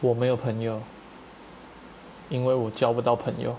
我没有朋友因为我交不到朋友。